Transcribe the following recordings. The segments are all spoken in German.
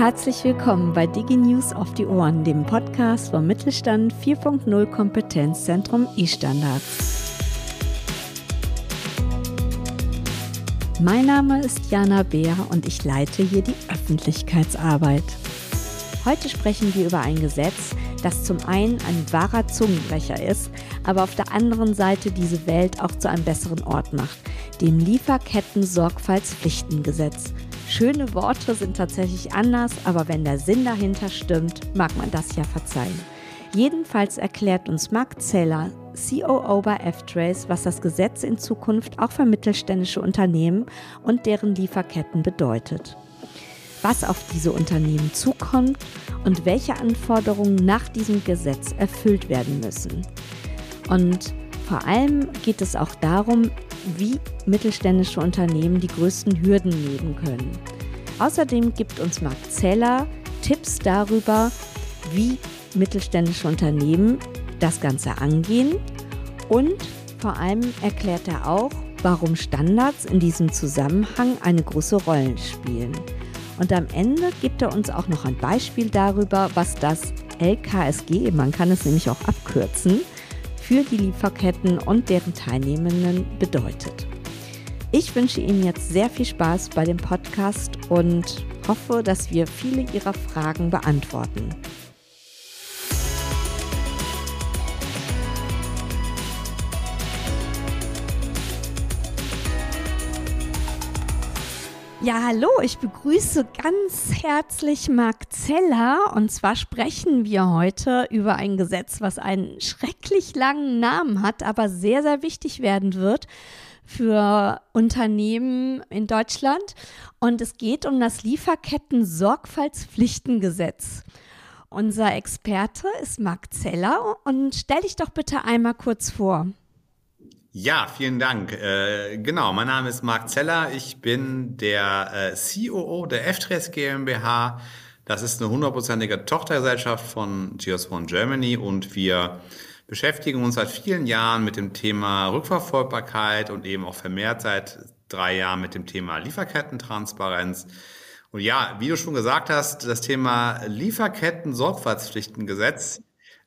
Herzlich willkommen bei DigiNews auf die Ohren, dem Podcast vom Mittelstand 4.0 Kompetenzzentrum e-Standards. Mein Name ist Jana Beer und ich leite hier die Öffentlichkeitsarbeit. Heute sprechen wir über ein Gesetz, das zum einen ein wahrer Zungenbrecher ist, aber auf der anderen Seite diese Welt auch zu einem besseren Ort macht, dem Lieferketten-Sorgfaltspflichtengesetz. Schöne Worte sind tatsächlich anders, aber wenn der Sinn dahinter stimmt, mag man das ja verzeihen. Jedenfalls erklärt uns Mark Zeller, COO bei F-Trace, was das Gesetz in Zukunft auch für mittelständische Unternehmen und deren Lieferketten bedeutet. Was auf diese Unternehmen zukommt und welche Anforderungen nach diesem Gesetz erfüllt werden müssen. Und vor allem geht es auch darum, wie mittelständische Unternehmen die größten Hürden nehmen können. Außerdem gibt uns Marc Zeller Tipps darüber, wie mittelständische Unternehmen das Ganze angehen und vor allem erklärt er auch, warum Standards in diesem Zusammenhang eine große Rolle spielen. Und am Ende gibt er uns auch noch ein Beispiel darüber, was das LKSG, man kann es nämlich auch abkürzen, für die Lieferketten und deren Teilnehmenden bedeutet. Ich wünsche Ihnen jetzt sehr viel Spaß bei dem Podcast und hoffe, dass wir viele Ihrer Fragen beantworten. Ja, hallo, ich begrüße ganz herzlich Marc Zeller und zwar sprechen wir heute über ein Gesetz, was einen schrecklich langen Namen hat, aber sehr, sehr wichtig werden wird für Unternehmen in Deutschland und es geht um das Lieferketten-Sorgfaltspflichtengesetz. Unser Experte ist Marc Zeller und stell dich doch bitte einmal kurz vor. Ja, vielen Dank. Äh, genau, mein Name ist Marc Zeller. Ich bin der äh, COO der F-Trace GmbH. Das ist eine hundertprozentige Tochtergesellschaft von GS One Germany und wir beschäftigen uns seit vielen Jahren mit dem Thema Rückverfolgbarkeit und eben auch vermehrt seit drei Jahren mit dem Thema Lieferkettentransparenz. Und ja, wie du schon gesagt hast, das Thema Lieferketten-Sorgfaltspflichtengesetz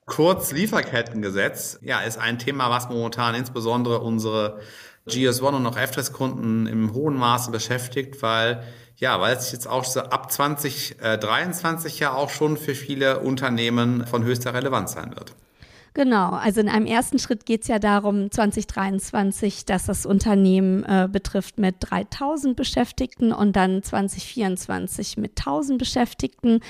Kurz Lieferkettengesetz, ja, ist ein Thema, was momentan insbesondere unsere GS1 und auch F-Test-Kunden im hohen Maße beschäftigt, weil ja, weil es jetzt auch ab 2023 ja auch schon für viele Unternehmen von höchster Relevanz sein wird. Genau, also in einem ersten Schritt geht es ja darum, 2023, dass das Unternehmen äh, betrifft mit 3000 Beschäftigten und dann 2024 mit 1000 Beschäftigten.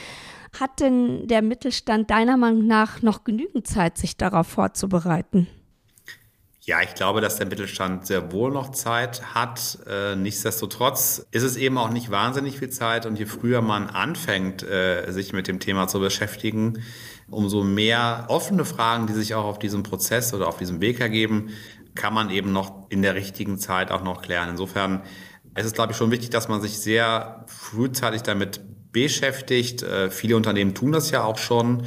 Hat denn der Mittelstand deiner Meinung nach noch genügend Zeit, sich darauf vorzubereiten? Ja, ich glaube, dass der Mittelstand sehr wohl noch Zeit hat. Äh, nichtsdestotrotz ist es eben auch nicht wahnsinnig viel Zeit. Und je früher man anfängt, äh, sich mit dem Thema zu beschäftigen, umso mehr offene Fragen, die sich auch auf diesem Prozess oder auf diesem Weg ergeben, kann man eben noch in der richtigen Zeit auch noch klären. Insofern ist es, glaube ich, schon wichtig, dass man sich sehr frühzeitig damit beschäftigt. Äh, viele Unternehmen tun das ja auch schon.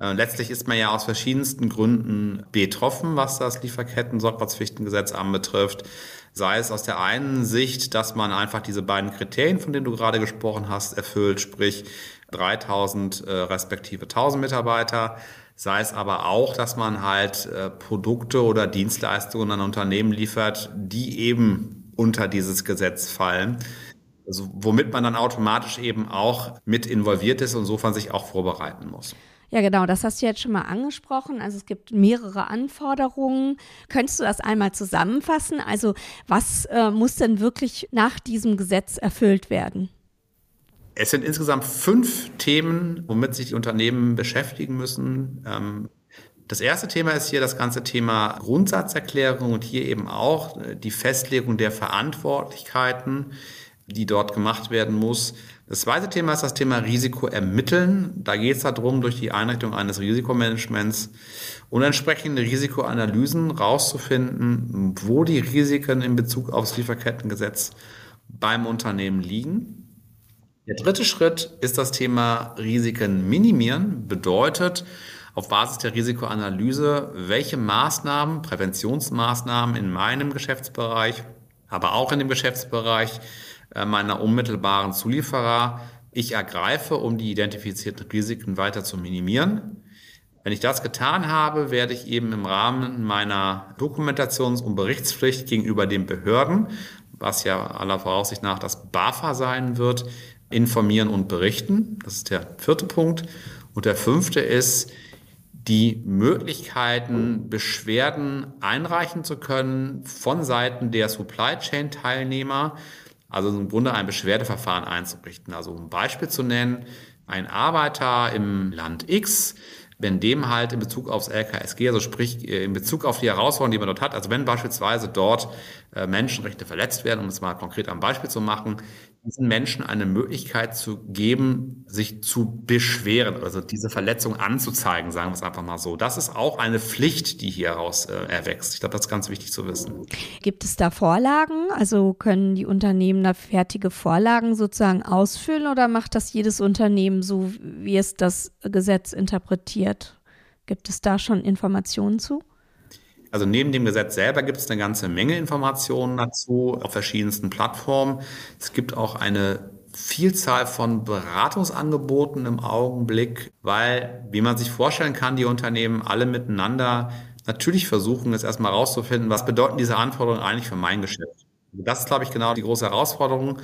Äh, letztlich ist man ja aus verschiedensten Gründen betroffen, was das Lieferketten-Sorgfaltspflichtengesetz anbetrifft. Sei es aus der einen Sicht, dass man einfach diese beiden Kriterien, von denen du gerade gesprochen hast, erfüllt, sprich 3000 äh, respektive 1000 Mitarbeiter. Sei es aber auch, dass man halt äh, Produkte oder Dienstleistungen an Unternehmen liefert, die eben unter dieses Gesetz fallen. Also, womit man dann automatisch eben auch mit involviert ist und insofern sich auch vorbereiten muss. Ja, genau, das hast du jetzt schon mal angesprochen. Also es gibt mehrere Anforderungen. Könntest du das einmal zusammenfassen? Also was äh, muss denn wirklich nach diesem Gesetz erfüllt werden? Es sind insgesamt fünf Themen, womit sich die Unternehmen beschäftigen müssen. Ähm, das erste Thema ist hier das ganze Thema Grundsatzerklärung und hier eben auch äh, die Festlegung der Verantwortlichkeiten die dort gemacht werden muss. Das zweite Thema ist das Thema Risiko ermitteln. Da geht es darum, durch die Einrichtung eines Risikomanagements und entsprechende Risikoanalysen rauszufinden, wo die Risiken in Bezug aufs Lieferkettengesetz beim Unternehmen liegen. Der dritte Schritt ist das Thema Risiken minimieren. Bedeutet, auf Basis der Risikoanalyse, welche Maßnahmen, Präventionsmaßnahmen in meinem Geschäftsbereich, aber auch in dem Geschäftsbereich meiner unmittelbaren Zulieferer ich ergreife, um die identifizierten Risiken weiter zu minimieren. Wenn ich das getan habe, werde ich eben im Rahmen meiner Dokumentations- und Berichtspflicht gegenüber den Behörden, was ja aller Voraussicht nach das BAFA sein wird, informieren und berichten. Das ist der vierte Punkt. Und der fünfte ist, die Möglichkeiten, Beschwerden einreichen zu können von Seiten der Supply Chain Teilnehmer, also im Grunde ein Beschwerdeverfahren einzurichten. Also um ein Beispiel zu nennen, ein Arbeiter im Land X wenn dem halt in Bezug aufs LKSG, also sprich äh, in Bezug auf die Herausforderungen, die man dort hat, also wenn beispielsweise dort äh, Menschenrechte verletzt werden, um es mal konkret am Beispiel zu machen, diesen Menschen eine Möglichkeit zu geben, sich zu beschweren, also diese Verletzung anzuzeigen, sagen wir es einfach mal so. Das ist auch eine Pflicht, die hier heraus äh, erwächst. Ich glaube, das ist ganz wichtig zu wissen. Gibt es da Vorlagen? Also können die Unternehmen da fertige Vorlagen sozusagen ausfüllen oder macht das jedes Unternehmen so, wie es das Gesetz interpretiert? Gibt es da schon Informationen zu? Also neben dem Gesetz selber gibt es eine ganze Menge Informationen dazu auf verschiedensten Plattformen. Es gibt auch eine Vielzahl von Beratungsangeboten im Augenblick, weil, wie man sich vorstellen kann, die Unternehmen alle miteinander natürlich versuchen, jetzt erstmal rauszufinden, was bedeuten diese Anforderungen eigentlich für mein Geschäft. Das ist, glaube ich, genau die große Herausforderung.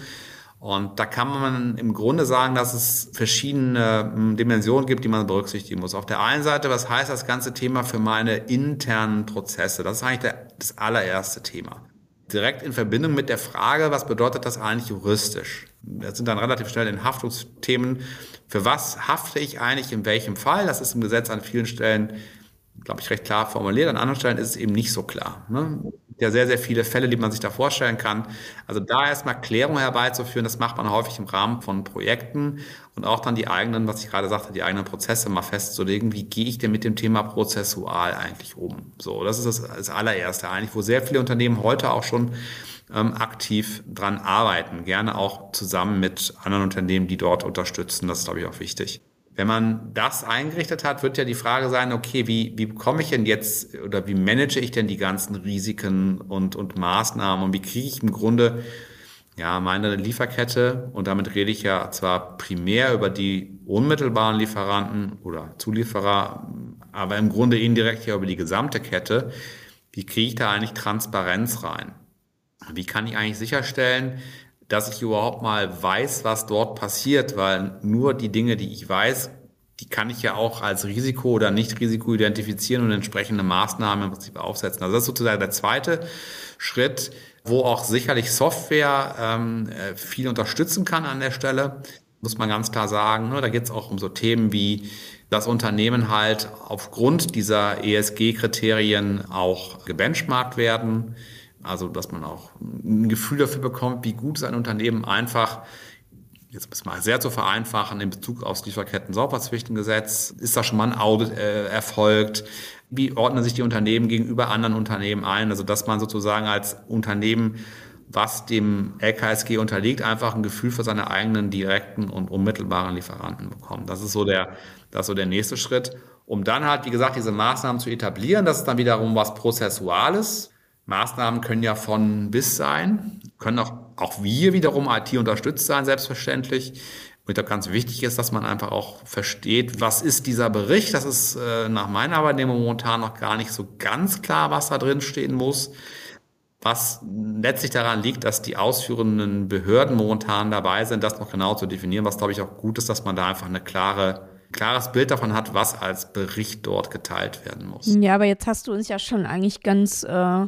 Und da kann man im Grunde sagen, dass es verschiedene hm, Dimensionen gibt, die man berücksichtigen muss. Auf der einen Seite, was heißt das ganze Thema für meine internen Prozesse? Das ist eigentlich der, das allererste Thema. Direkt in Verbindung mit der Frage, was bedeutet das eigentlich juristisch? Das sind dann relativ schnell in Haftungsthemen. Für was hafte ich eigentlich in welchem Fall? Das ist im Gesetz an vielen Stellen, glaube ich, recht klar formuliert. An anderen Stellen ist es eben nicht so klar. Ne? Ja sehr, sehr viele Fälle, die man sich da vorstellen kann. Also da erstmal Klärung herbeizuführen, das macht man häufig im Rahmen von Projekten und auch dann die eigenen, was ich gerade sagte, die eigenen Prozesse mal festzulegen. Wie gehe ich denn mit dem Thema prozessual eigentlich um? So, das ist das, das allererste eigentlich, wo sehr viele Unternehmen heute auch schon ähm, aktiv dran arbeiten. Gerne auch zusammen mit anderen Unternehmen, die dort unterstützen. Das ist, glaube ich, auch wichtig. Wenn man das eingerichtet hat, wird ja die Frage sein, okay, wie, wie bekomme ich denn jetzt oder wie manage ich denn die ganzen Risiken und, und Maßnahmen und wie kriege ich im Grunde ja meine Lieferkette und damit rede ich ja zwar primär über die unmittelbaren Lieferanten oder Zulieferer, aber im Grunde indirekt ja über die gesamte Kette. Wie kriege ich da eigentlich Transparenz rein? Wie kann ich eigentlich sicherstellen, dass ich überhaupt mal weiß, was dort passiert, weil nur die Dinge, die ich weiß, die kann ich ja auch als Risiko oder Nicht-Risiko identifizieren und entsprechende Maßnahmen im Prinzip aufsetzen. Also das ist sozusagen der zweite Schritt, wo auch sicherlich Software ähm, äh, viel unterstützen kann an der Stelle, muss man ganz klar sagen. Ne? Da geht es auch um so Themen wie das Unternehmen halt aufgrund dieser ESG-Kriterien auch gebenchmarkt werden also, dass man auch ein Gefühl dafür bekommt, wie gut ist ein Unternehmen einfach, jetzt ist mal sehr zu vereinfachen, in Bezug aufs Lieferketten-Sorgfaltspflichtengesetz, ist da schon mal ein Audit äh, erfolgt? Wie ordnen sich die Unternehmen gegenüber anderen Unternehmen ein? Also, dass man sozusagen als Unternehmen was dem LKSG unterliegt, einfach ein Gefühl für seine eigenen direkten und unmittelbaren Lieferanten bekommt. Das ist so der, das ist so der nächste Schritt. Um dann halt, wie gesagt, diese Maßnahmen zu etablieren, das ist dann wiederum was Prozessuales. Maßnahmen können ja von bis sein, können auch, auch wir wiederum IT unterstützt sein, selbstverständlich. Und ich ganz wichtig ist, dass man einfach auch versteht, was ist dieser Bericht. Das ist äh, nach meiner Wahrnehmung momentan noch gar nicht so ganz klar, was da drin stehen muss. Was letztlich daran liegt, dass die ausführenden Behörden momentan dabei sind, das noch genau zu definieren, was glaube ich auch gut ist, dass man da einfach eine klare klares Bild davon hat, was als Bericht dort geteilt werden muss. Ja, aber jetzt hast du uns ja schon eigentlich ganz äh,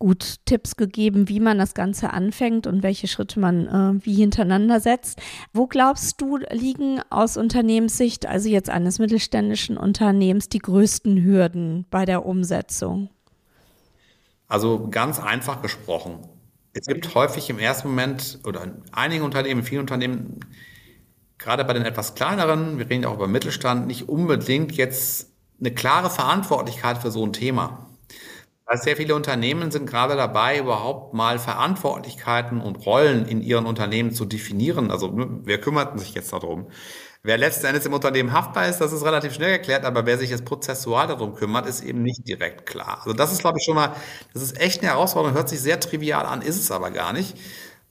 gut Tipps gegeben, wie man das Ganze anfängt und welche Schritte man äh, wie hintereinander setzt. Wo glaubst du, liegen aus Unternehmenssicht, also jetzt eines mittelständischen Unternehmens, die größten Hürden bei der Umsetzung? Also ganz einfach gesprochen. Es gibt häufig im ersten Moment oder in einigen Unternehmen, in vielen Unternehmen gerade bei den etwas kleineren, wir reden ja auch über Mittelstand, nicht unbedingt jetzt eine klare Verantwortlichkeit für so ein Thema. Weil sehr viele Unternehmen sind gerade dabei, überhaupt mal Verantwortlichkeiten und Rollen in ihren Unternehmen zu definieren. Also ne, wer kümmert sich jetzt darum? Wer letzten Endes im Unternehmen haftbar ist, das ist relativ schnell geklärt, aber wer sich jetzt prozessual darum kümmert, ist eben nicht direkt klar. Also das ist, glaube ich, schon mal, das ist echt eine Herausforderung, hört sich sehr trivial an, ist es aber gar nicht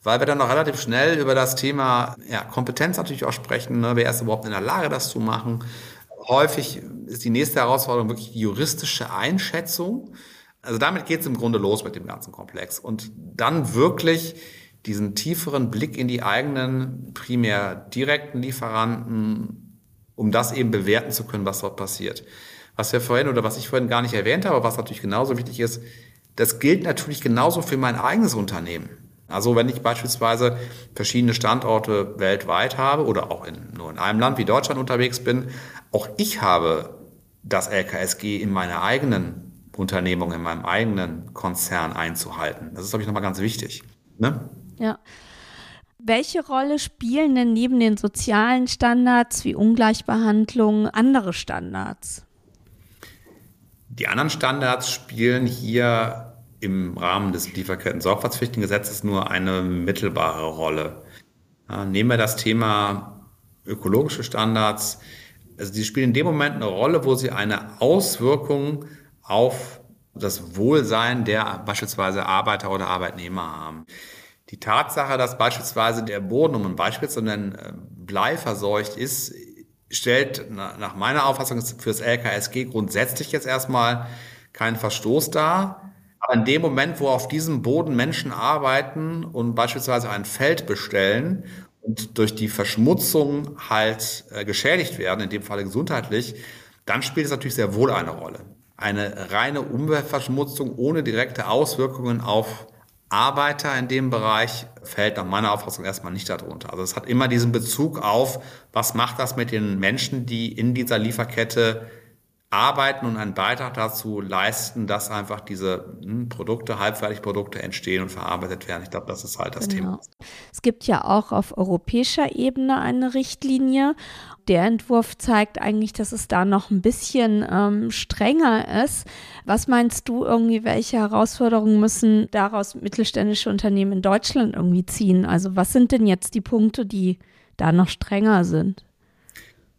weil wir dann noch relativ schnell über das Thema ja, Kompetenz natürlich auch sprechen. Ne? Wer ist überhaupt in der Lage, das zu machen? Häufig ist die nächste Herausforderung wirklich die juristische Einschätzung. Also damit geht es im Grunde los mit dem ganzen Komplex. Und dann wirklich diesen tieferen Blick in die eigenen primär direkten Lieferanten, um das eben bewerten zu können, was dort passiert. Was wir vorhin oder was ich vorhin gar nicht erwähnt habe, was natürlich genauso wichtig ist, das gilt natürlich genauso für mein eigenes Unternehmen. Also wenn ich beispielsweise verschiedene Standorte weltweit habe oder auch in, nur in einem Land wie Deutschland unterwegs bin, auch ich habe das LKSG in meiner eigenen Unternehmung, in meinem eigenen Konzern einzuhalten. Das ist, glaube ich, nochmal ganz wichtig. Ne? Ja. Welche Rolle spielen denn neben den sozialen Standards wie Ungleichbehandlung andere Standards? Die anderen Standards spielen hier im Rahmen des Lieferketten-Sorgfaltspflichtengesetzes nur eine mittelbare Rolle. Nehmen wir das Thema ökologische Standards. Also die spielen in dem Moment eine Rolle, wo sie eine Auswirkung auf das Wohlsein der beispielsweise Arbeiter oder Arbeitnehmer haben. Die Tatsache, dass beispielsweise der Boden, um ein Beispiel zu nennen, äh, bleiverseucht ist, stellt nach meiner Auffassung für das LKSG grundsätzlich jetzt erstmal keinen Verstoß dar. Aber in dem Moment, wo auf diesem Boden Menschen arbeiten und beispielsweise ein Feld bestellen und durch die Verschmutzung halt äh, geschädigt werden, in dem Falle gesundheitlich, dann spielt es natürlich sehr wohl eine Rolle. Eine reine Umweltverschmutzung ohne direkte Auswirkungen auf Arbeiter in dem Bereich fällt nach meiner Auffassung erstmal nicht darunter. Also es hat immer diesen Bezug auf, was macht das mit den Menschen, die in dieser Lieferkette arbeiten und einen Beitrag dazu leisten, dass einfach diese hm, Produkte, Halbfertigprodukte entstehen und verarbeitet werden. Ich glaube, das ist halt das genau. Thema. Es gibt ja auch auf europäischer Ebene eine Richtlinie. Der Entwurf zeigt eigentlich, dass es da noch ein bisschen ähm, strenger ist. Was meinst du irgendwie, welche Herausforderungen müssen daraus mittelständische Unternehmen in Deutschland irgendwie ziehen? Also was sind denn jetzt die Punkte, die da noch strenger sind?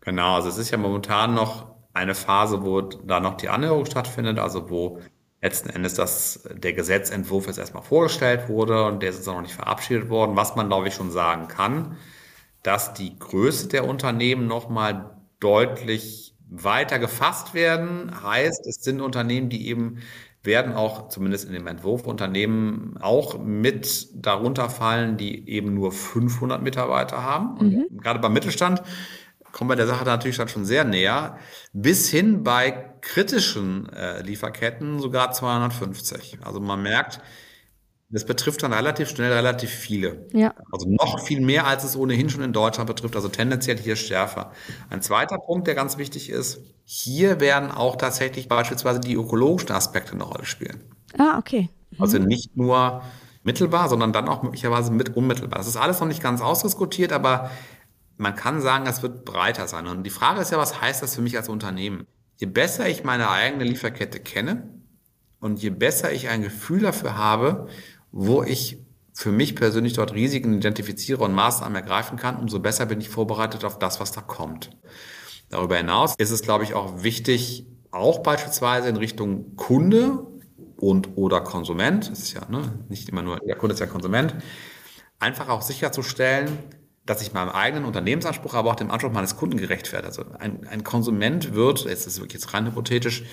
Genau, also es ist ja momentan noch eine Phase, wo da noch die Annäherung stattfindet, also wo letzten Endes das, der Gesetzentwurf jetzt erstmal vorgestellt wurde und der ist jetzt noch nicht verabschiedet worden. Was man, glaube ich, schon sagen kann, dass die Größe der Unternehmen nochmal deutlich weiter gefasst werden. Heißt, es sind Unternehmen, die eben werden auch zumindest in dem Entwurf Unternehmen auch mit darunter fallen, die eben nur 500 Mitarbeiter haben. Mhm. Und gerade beim Mittelstand kommen wir der Sache natürlich dann schon sehr näher, bis hin bei kritischen äh, Lieferketten sogar 250. Also man merkt, das betrifft dann relativ schnell relativ viele. Ja. Also noch viel mehr, als es ohnehin schon in Deutschland betrifft, also tendenziell hier schärfer. Ein zweiter Punkt, der ganz wichtig ist, hier werden auch tatsächlich beispielsweise die ökologischen Aspekte eine Rolle spielen. Ah, okay. Mhm. Also nicht nur mittelbar, sondern dann auch möglicherweise mit unmittelbar. Das ist alles noch nicht ganz ausdiskutiert, aber man kann sagen, es wird breiter sein. Und die Frage ist ja, was heißt das für mich als Unternehmen? Je besser ich meine eigene Lieferkette kenne und je besser ich ein Gefühl dafür habe, wo ich für mich persönlich dort Risiken identifiziere und Maßnahmen ergreifen kann, umso besser bin ich vorbereitet auf das, was da kommt. Darüber hinaus ist es, glaube ich, auch wichtig, auch beispielsweise in Richtung Kunde und oder Konsument, das ist ja ne, nicht immer nur, der Kunde ist ja Konsument, einfach auch sicherzustellen, dass ich meinem eigenen Unternehmensanspruch, aber auch dem Anspruch meines Kunden gerecht werde. Also ein, ein Konsument wird, jetzt ist wirklich jetzt rein hypothetisch,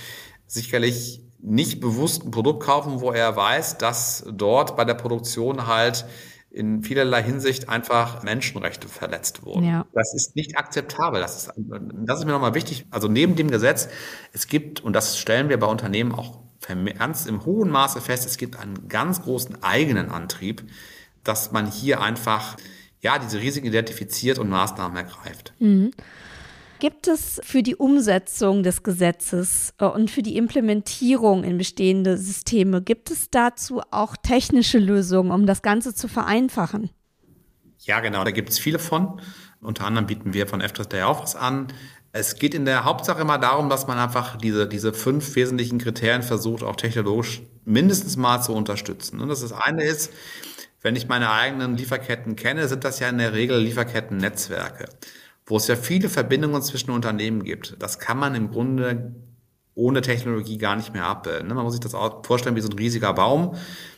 sicherlich nicht bewusst ein Produkt kaufen, wo er weiß, dass dort bei der Produktion halt in vielerlei Hinsicht einfach Menschenrechte verletzt wurden. Ja. Das ist nicht akzeptabel. Das ist, das ist mir nochmal wichtig. Also neben dem Gesetz, es gibt, und das stellen wir bei Unternehmen auch ganz im hohen Maße fest, es gibt einen ganz großen eigenen Antrieb, dass man hier einfach ja, diese Risiken identifiziert und Maßnahmen ergreift. Mhm. Gibt es für die Umsetzung des Gesetzes äh, und für die Implementierung in bestehende Systeme, gibt es dazu auch technische Lösungen, um das Ganze zu vereinfachen? Ja, genau, da gibt es viele von. Unter anderem bieten wir von FTRS ja auch was an. Es geht in der Hauptsache immer darum, dass man einfach diese, diese fünf wesentlichen Kriterien versucht, auch technologisch mindestens mal zu unterstützen. Und das, das eine ist, wenn ich meine eigenen Lieferketten kenne, sind das ja in der Regel Lieferkettennetzwerke wo es ja viele Verbindungen zwischen Unternehmen gibt. Das kann man im Grunde ohne Technologie gar nicht mehr abbilden. Ne? Man muss sich das auch vorstellen wie so ein riesiger Baum.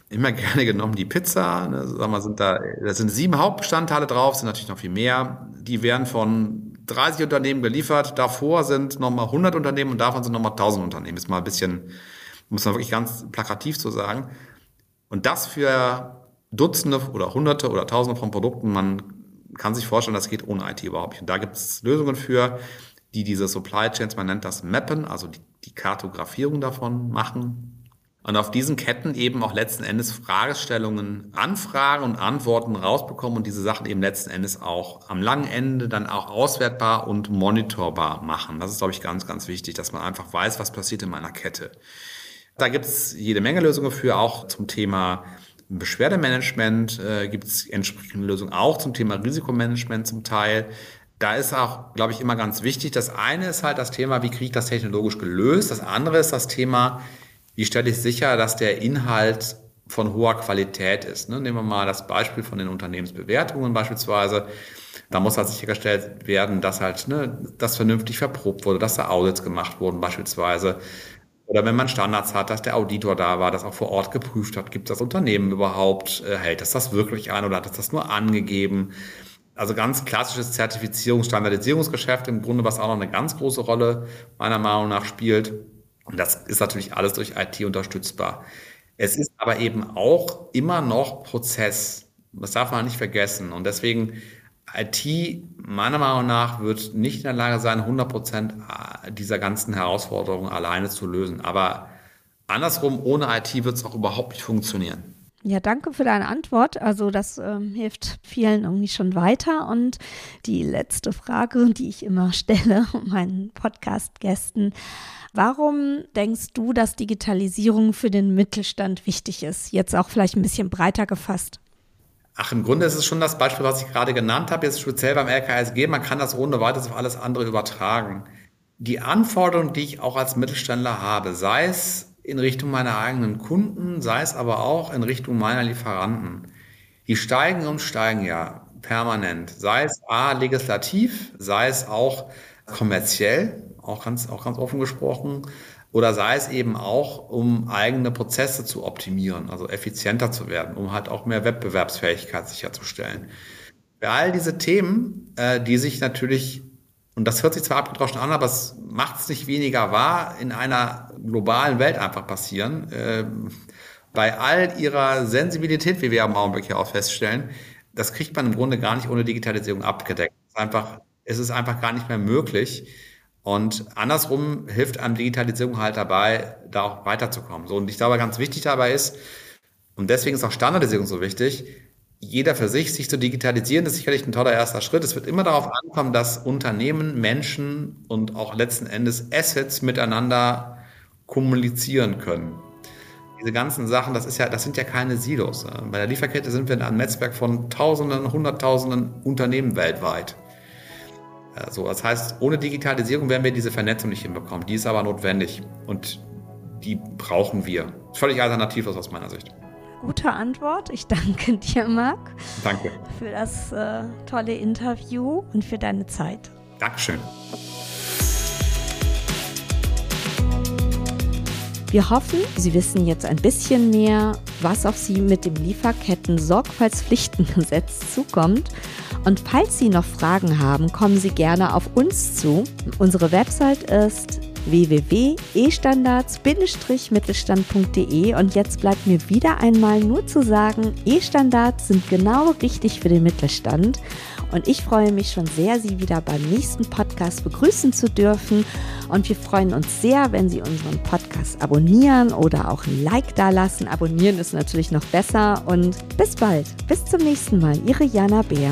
immer gerne genommen die Pizza. Ne, sag mal, sind da, da sind sieben Hauptbestandteile drauf, sind natürlich noch viel mehr. Die werden von 30 Unternehmen geliefert. Davor sind nochmal 100 Unternehmen und davon sind nochmal 1000 Unternehmen. Ist mal ein bisschen, muss man wirklich ganz plakativ zu sagen. Und das für Dutzende oder Hunderte oder Tausende von Produkten. Man kann sich vorstellen, das geht ohne IT überhaupt nicht. Und da gibt es Lösungen für, die diese Supply Chains, man nennt das Mappen, also die, die Kartografierung davon machen und auf diesen Ketten eben auch letzten Endes Fragestellungen anfragen und Antworten rausbekommen und diese Sachen eben letzten Endes auch am langen Ende dann auch auswertbar und monitorbar machen. Das ist, glaube ich, ganz, ganz wichtig, dass man einfach weiß, was passiert in meiner Kette. Da gibt es jede Menge Lösungen für, auch zum Thema Beschwerdemanagement äh, gibt es entsprechende Lösungen, auch zum Thema Risikomanagement zum Teil. Da ist auch, glaube ich, immer ganz wichtig. Das eine ist halt das Thema, wie kriege ich das technologisch gelöst? Das andere ist das Thema, wie stelle ich sicher, dass der Inhalt von hoher Qualität ist. Ne? Nehmen wir mal das Beispiel von den Unternehmensbewertungen beispielsweise. Da muss halt sichergestellt werden, dass halt ne, das vernünftig verprobt wurde, dass da Audits gemacht wurden beispielsweise. Oder wenn man Standards hat, dass der Auditor da war, das auch vor Ort geprüft hat, gibt das Unternehmen überhaupt, äh, hält das das wirklich ein oder hat das das nur angegeben? Also ganz klassisches Zertifizierungs-, Standardisierungsgeschäft im Grunde, was auch noch eine ganz große Rolle meiner Meinung nach spielt. Und das ist natürlich alles durch IT unterstützbar. Es ist aber eben auch immer noch Prozess. Das darf man nicht vergessen. Und deswegen IT meiner Meinung nach wird nicht in der Lage sein, 100 Prozent dieser ganzen Herausforderungen alleine zu lösen. Aber andersrum, ohne IT wird es auch überhaupt nicht funktionieren. Ja, danke für deine Antwort. Also das ähm, hilft vielen irgendwie schon weiter. Und die letzte Frage, die ich immer stelle meinen Podcast-Gästen, Warum denkst du, dass Digitalisierung für den Mittelstand wichtig ist? Jetzt auch vielleicht ein bisschen breiter gefasst. Ach, im Grunde ist es schon das Beispiel, was ich gerade genannt habe, jetzt speziell beim LKSG. Man kann das ohne weiteres auf alles andere übertragen. Die Anforderungen, die ich auch als Mittelständler habe, sei es in Richtung meiner eigenen Kunden, sei es aber auch in Richtung meiner Lieferanten, die steigen und steigen ja permanent. Sei es A, legislativ, sei es auch kommerziell auch ganz, auch ganz offen gesprochen. Oder sei es eben auch, um eigene Prozesse zu optimieren, also effizienter zu werden, um halt auch mehr Wettbewerbsfähigkeit sicherzustellen. Für all diese Themen, äh, die sich natürlich, und das hört sich zwar abgedroschen an, aber es macht es nicht weniger wahr, in einer globalen Welt einfach passieren. Äh, bei all ihrer Sensibilität, wie wir am Augenblick hier auch feststellen, das kriegt man im Grunde gar nicht ohne Digitalisierung abgedeckt. Es ist einfach, es ist einfach gar nicht mehr möglich, und andersrum hilft einem Digitalisierung halt dabei, da auch weiterzukommen. So, und ich glaube, ganz wichtig dabei ist, und deswegen ist auch Standardisierung so wichtig, jeder für sich sich zu digitalisieren, ist sicherlich ein toller erster Schritt. Es wird immer darauf ankommen, dass Unternehmen, Menschen und auch letzten Endes Assets miteinander kommunizieren können. Diese ganzen Sachen, das ist ja, das sind ja keine Silos. Bei der Lieferkette sind wir in einem Netzwerk von Tausenden, Hunderttausenden Unternehmen weltweit. So, das heißt, ohne Digitalisierung werden wir diese Vernetzung nicht hinbekommen. Die ist aber notwendig und die brauchen wir. Völlig alternativlos aus meiner Sicht. Gute Antwort. Ich danke dir, Marc. Danke. Für das äh, tolle Interview und für deine Zeit. Dankeschön. Wir hoffen, Sie wissen jetzt ein bisschen mehr, was auf Sie mit dem Lieferketten-Sorgfaltspflichtengesetz zukommt und falls Sie noch Fragen haben, kommen Sie gerne auf uns zu. Unsere Website ist www.estandards-mittelstand.de und jetzt bleibt mir wieder einmal nur zu sagen, E-Standards sind genau richtig für den Mittelstand und ich freue mich schon sehr, Sie wieder beim nächsten Podcast begrüßen zu dürfen und wir freuen uns sehr, wenn Sie unseren Podcast abonnieren oder auch ein Like dalassen. Abonnieren ist natürlich noch besser und bis bald, bis zum nächsten Mal, Ihre Jana Bär.